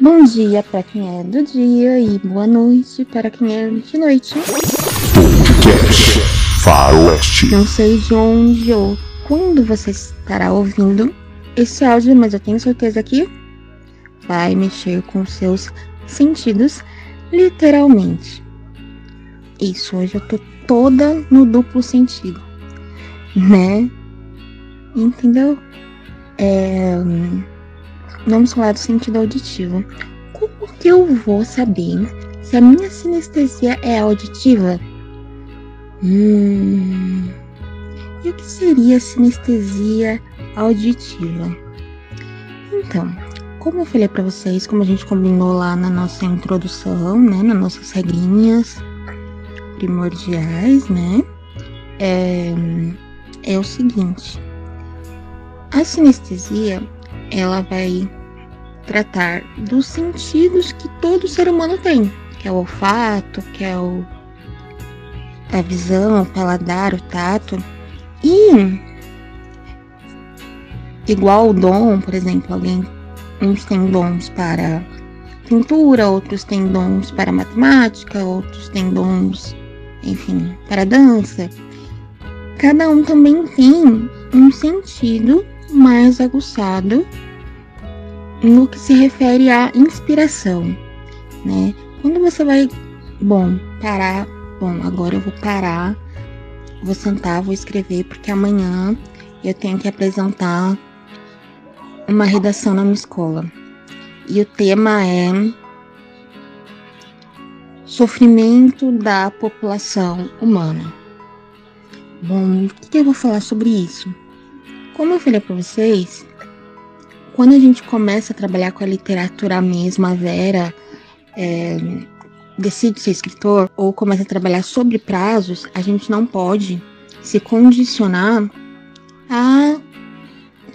Bom dia para quem é do dia e boa noite para quem é de noite. Podcast Faroeste. Não sei de onde ou quando você estará ouvindo esse áudio, mas eu tenho certeza que vai mexer com seus sentidos literalmente. Isso, hoje eu tô toda no duplo sentido, né? Entendeu? É, vamos falar do sentido auditivo. Como que eu vou saber se a minha sinestesia é auditiva? Hum, e o que seria sinestesia auditiva? Então, como eu falei para vocês, como a gente combinou lá na nossa introdução, né, nas nossas regrinhas primordiais, né, é, é o seguinte: a sinestesia ela vai tratar dos sentidos que todo ser humano tem, que é o olfato, que é o a visão, o paladar, o tato. E igual o dom, por exemplo, alguém uns têm dons para pintura, outros têm dons para matemática, outros têm dons, enfim, para dança. Cada um também tem um sentido mais aguçado no que se refere à inspiração, né? Quando você vai, bom, parar, bom, agora eu vou parar, vou sentar, vou escrever, porque amanhã eu tenho que apresentar uma redação na minha escola. E o tema é Sofrimento da população humana. Bom, o que eu vou falar sobre isso? Como eu falei para vocês, quando a gente começa a trabalhar com a literatura mesmo, a Vera é, decide ser escritor ou começa a trabalhar sobre prazos, a gente não pode se condicionar a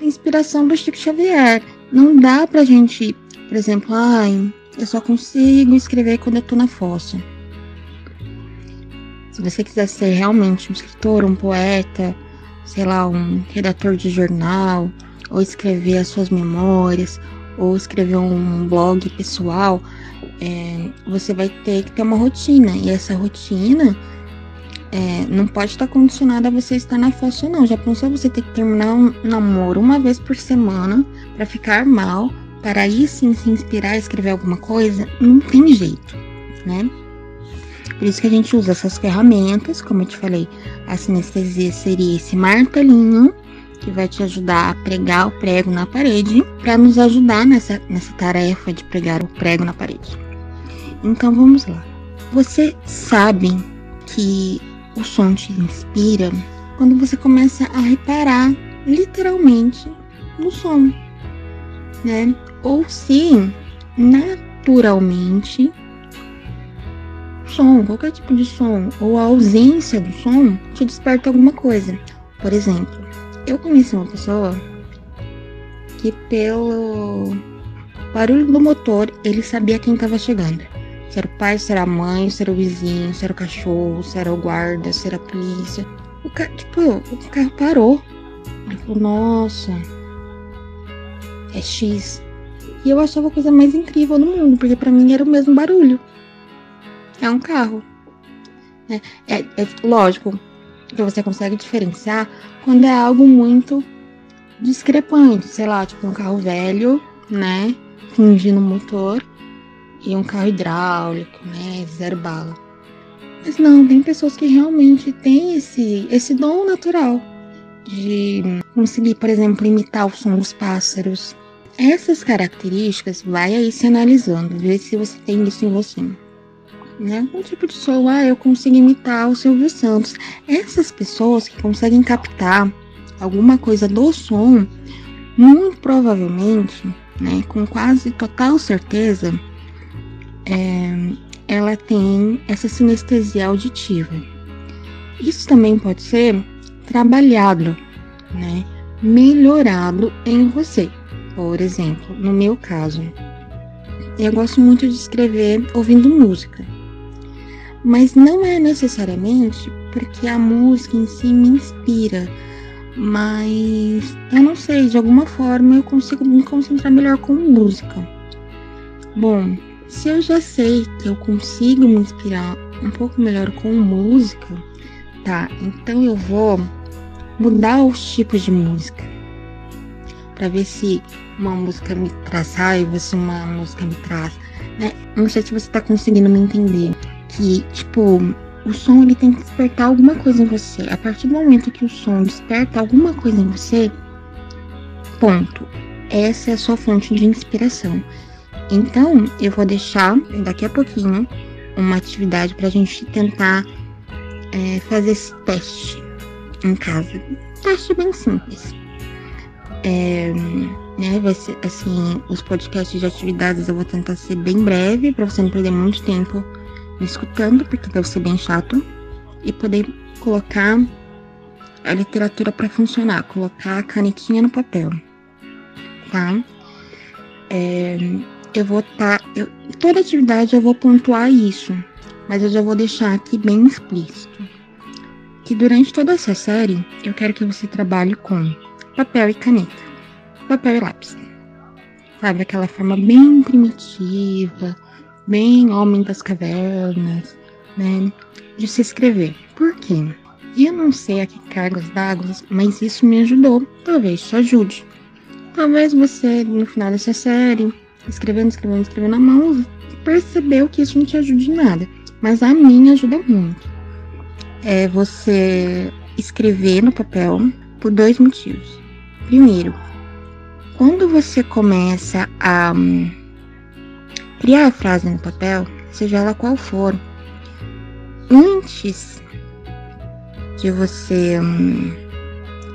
inspiração do Chico Xavier. Não dá pra gente, por exemplo, ai, eu só consigo escrever quando eu tô na fossa. Se você quiser ser realmente um escritor, um poeta, sei lá, um redator de jornal, ou escrever as suas memórias, ou escrever um blog pessoal, é, você vai ter que ter uma rotina. E essa rotina é, não pode estar condicionada a você estar na fossa, não. Já pensou você ter que terminar um namoro uma vez por semana para ficar mal, para aí sim se inspirar a escrever alguma coisa? Não tem jeito, né? Por isso que a gente usa essas ferramentas, como eu te falei, a sinestesia seria esse martelinho que vai te ajudar a pregar o prego na parede, para nos ajudar nessa, nessa tarefa de pregar o prego na parede. Então vamos lá. Você sabe que o som te inspira quando você começa a reparar literalmente no som, né? Ou se naturalmente som, qualquer tipo de som ou a ausência do som te desperta alguma coisa. Por exemplo, eu conheci uma pessoa que pelo barulho do motor ele sabia quem estava chegando. Se era o pai, se era a mãe, se era o vizinho, se era o cachorro, se era o guarda, se era a polícia. O ca... tipo, o carro parou. Ele falou, nossa, é X. E eu achava a coisa mais incrível do mundo, porque para mim era o mesmo barulho. É um carro. É, é, é lógico que você consegue diferenciar quando é algo muito discrepante, sei lá, tipo um carro velho, né, fingindo motor e um carro hidráulico, né? Zero bala. Mas não, tem pessoas que realmente têm esse, esse dom natural de conseguir, por exemplo, imitar o som dos pássaros. Essas características, vai aí se analisando, ver se você tem isso em você. Né? Um tipo de som, ah, eu consigo imitar o Silvio Santos. Essas pessoas que conseguem captar alguma coisa do som, muito provavelmente, né, com quase total certeza, é, ela tem essa sinestesia auditiva. Isso também pode ser trabalhado, né? Melhorado em você. Por exemplo, no meu caso, eu gosto muito de escrever ouvindo música. Mas não é necessariamente porque a música em si me inspira, mas eu não sei, de alguma forma eu consigo me concentrar melhor com música. Bom, se eu já sei que eu consigo me inspirar um pouco melhor com música, tá? Então eu vou mudar os tipos de música para ver se uma música me traz raiva, se uma música me traz, né? Não sei se você tá conseguindo me entender que tipo o som ele tem que despertar alguma coisa em você. A partir do momento que o som desperta alguma coisa em você, ponto. Essa é a sua fonte de inspiração. Então, eu vou deixar daqui a pouquinho uma atividade para a gente tentar é, fazer esse teste em casa. Teste bem simples. É, né, vai ser assim, os podcasts de atividades eu vou tentar ser bem breve para você não perder muito tempo escutando, porque deve ser bem chato, e poder colocar a literatura para funcionar, colocar a canetinha no papel, tá? É, eu vou estar. Tá, toda atividade eu vou pontuar isso, mas eu já vou deixar aqui bem explícito. Que durante toda essa série eu quero que você trabalhe com papel e caneta, papel e lápis. Sabe, aquela forma bem primitiva, bem homem das cavernas, né? De se escrever. Por quê? Eu não sei a que cargas d'água, mas isso me ajudou. Talvez te ajude. Talvez você, no final dessa série, escrevendo, escrevendo, escrevendo na mão, percebeu que isso não te ajuda em nada. Mas a mim ajuda muito. É você escrever no papel por dois motivos. Primeiro, quando você começa a hum, criar a frase no papel, seja ela qual for, antes de você hum,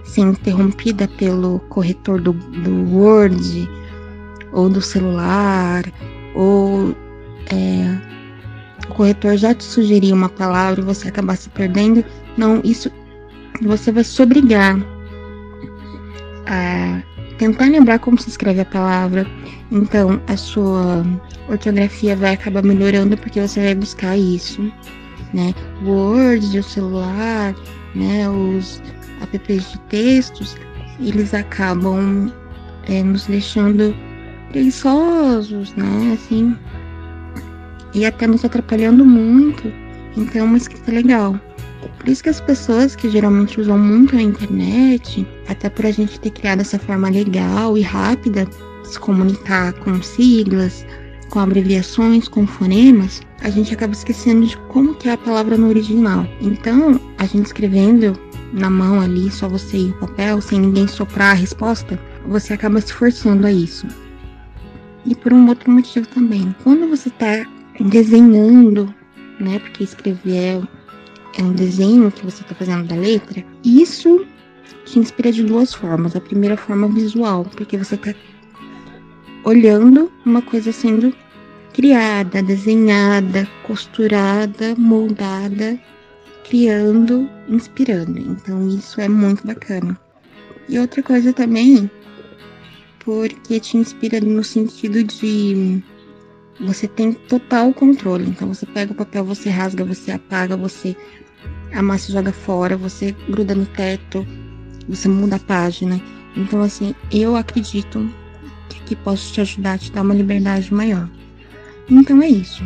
ser interrompida pelo corretor do, do Word ou do celular, ou é, o corretor já te sugeriu uma palavra e você acabar se perdendo, não, isso você vai se obrigar a tentar lembrar como se escreve a palavra. Então a sua ortografia vai acabar melhorando porque você vai buscar isso, né? Word, o celular, né? Os apps de textos, eles acabam é, nos deixando preguiçosos, né? Assim, e até nos atrapalhando muito. Então, uma escrita legal. Por isso que as pessoas que geralmente usam muito a internet, até por a gente ter criado essa forma legal e rápida de se comunicar com siglas, com abreviações, com fonemas, a gente acaba esquecendo de como que é a palavra no original. Então, a gente escrevendo na mão ali, só você e o papel, sem ninguém soprar a resposta, você acaba se forçando a isso. E por um outro motivo também. Quando você está desenhando, né? Porque escrever é, é um desenho que você está fazendo da letra. Isso te inspira de duas formas. A primeira forma visual, porque você está olhando uma coisa sendo criada, desenhada, costurada, moldada, criando, inspirando. Então isso é muito bacana. E outra coisa também, porque te inspira no sentido de você tem total controle. Então você pega o papel, você rasga, você apaga, você amassa e joga fora, você gruda no teto, você muda a página. Então assim, eu acredito que aqui posso te ajudar a te dar uma liberdade maior. Então é isso.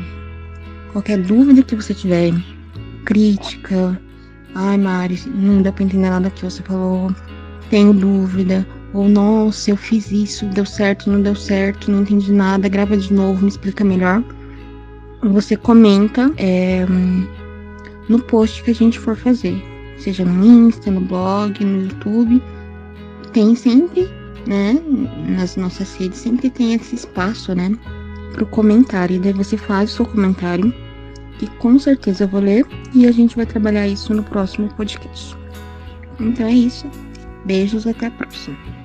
Qualquer dúvida que você tiver, crítica, ai Mari, não deu pra entender nada que você falou, tenho dúvida, ou nossa, eu fiz isso, deu certo, não deu certo, não entendi nada, grava de novo, me explica melhor. Você comenta é, no post que a gente for fazer, seja no Insta, no blog, no YouTube. Tem sempre, né, nas nossas redes, sempre tem esse espaço, né, pro comentário. E daí você faz o seu comentário, que com certeza eu vou ler, e a gente vai trabalhar isso no próximo podcast. Então é isso. Beijos, até a próxima.